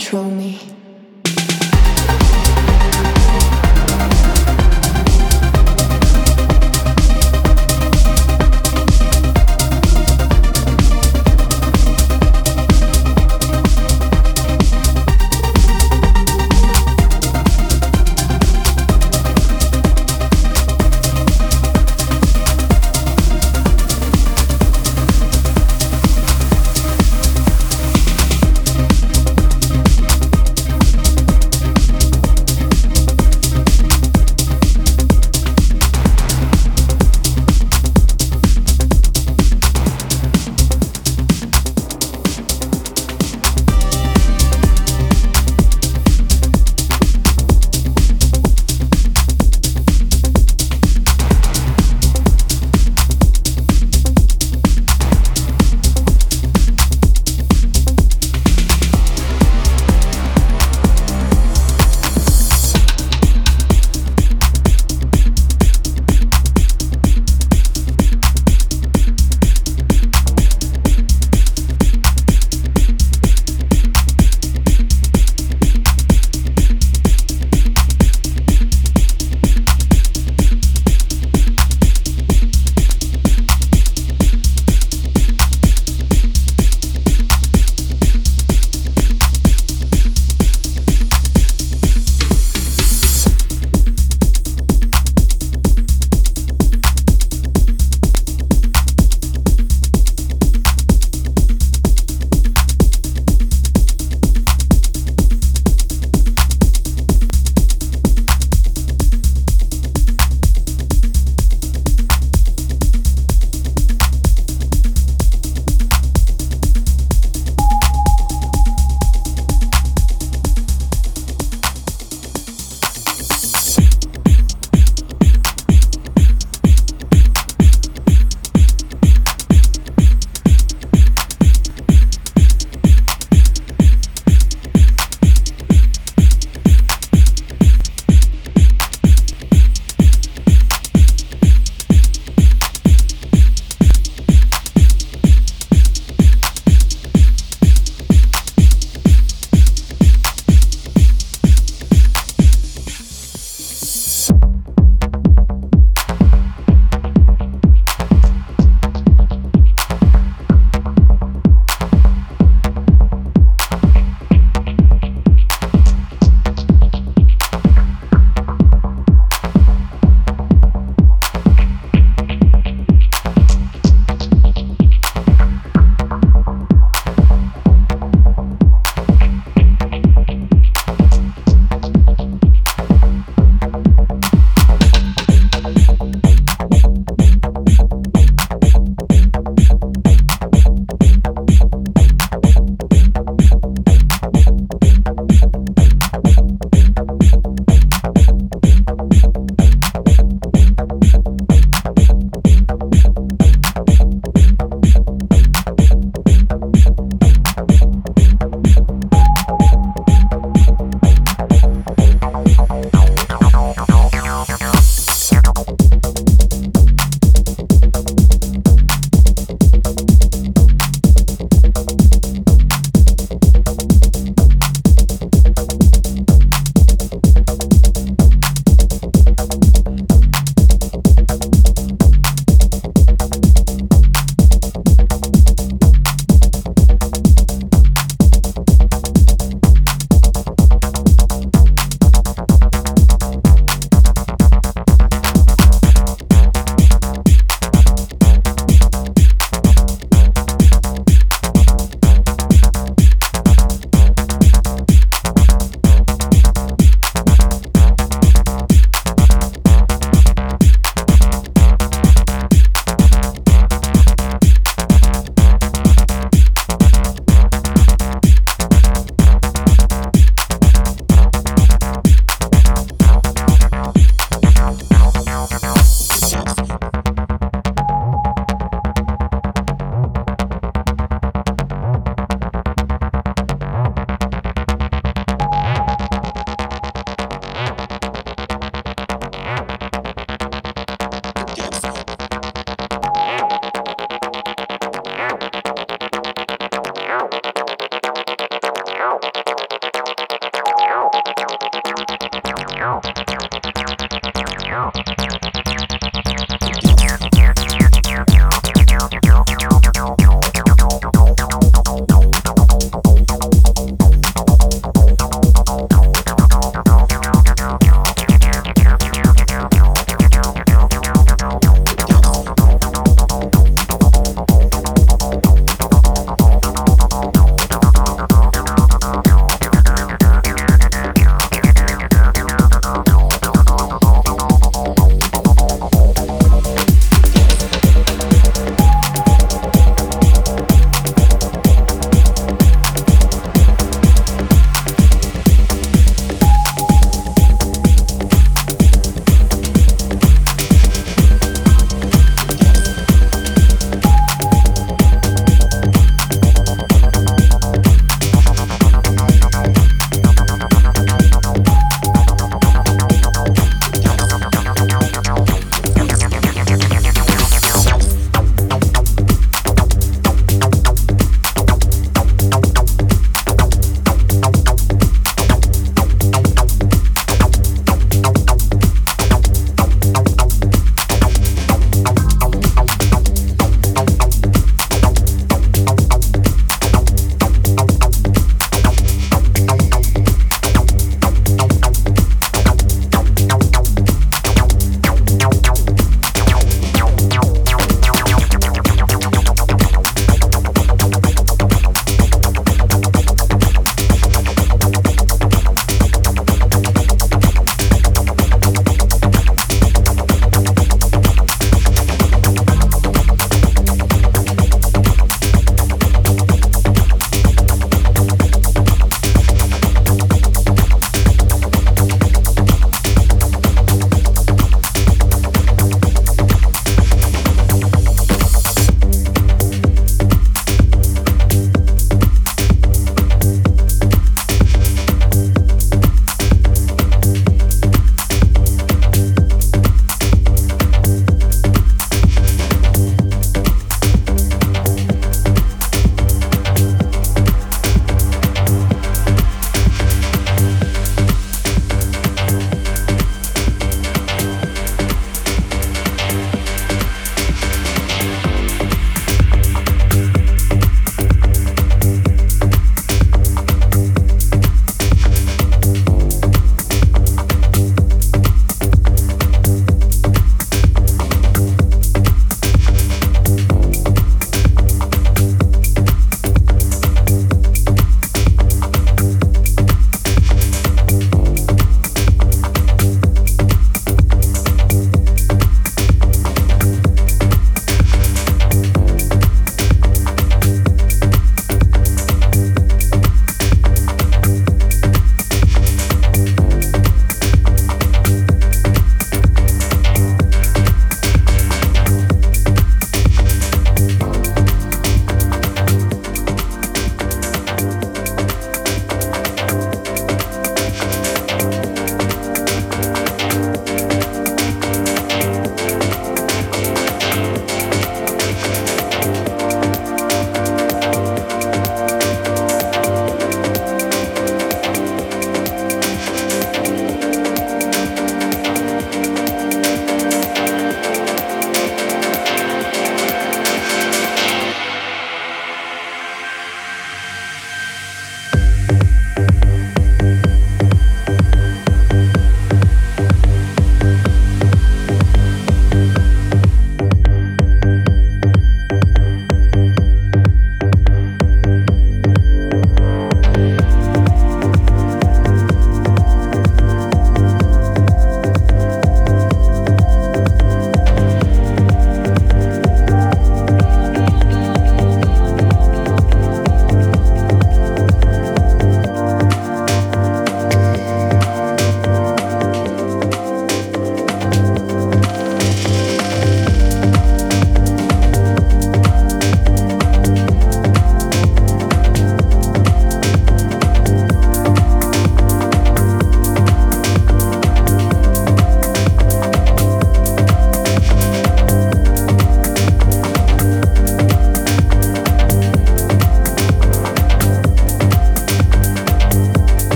control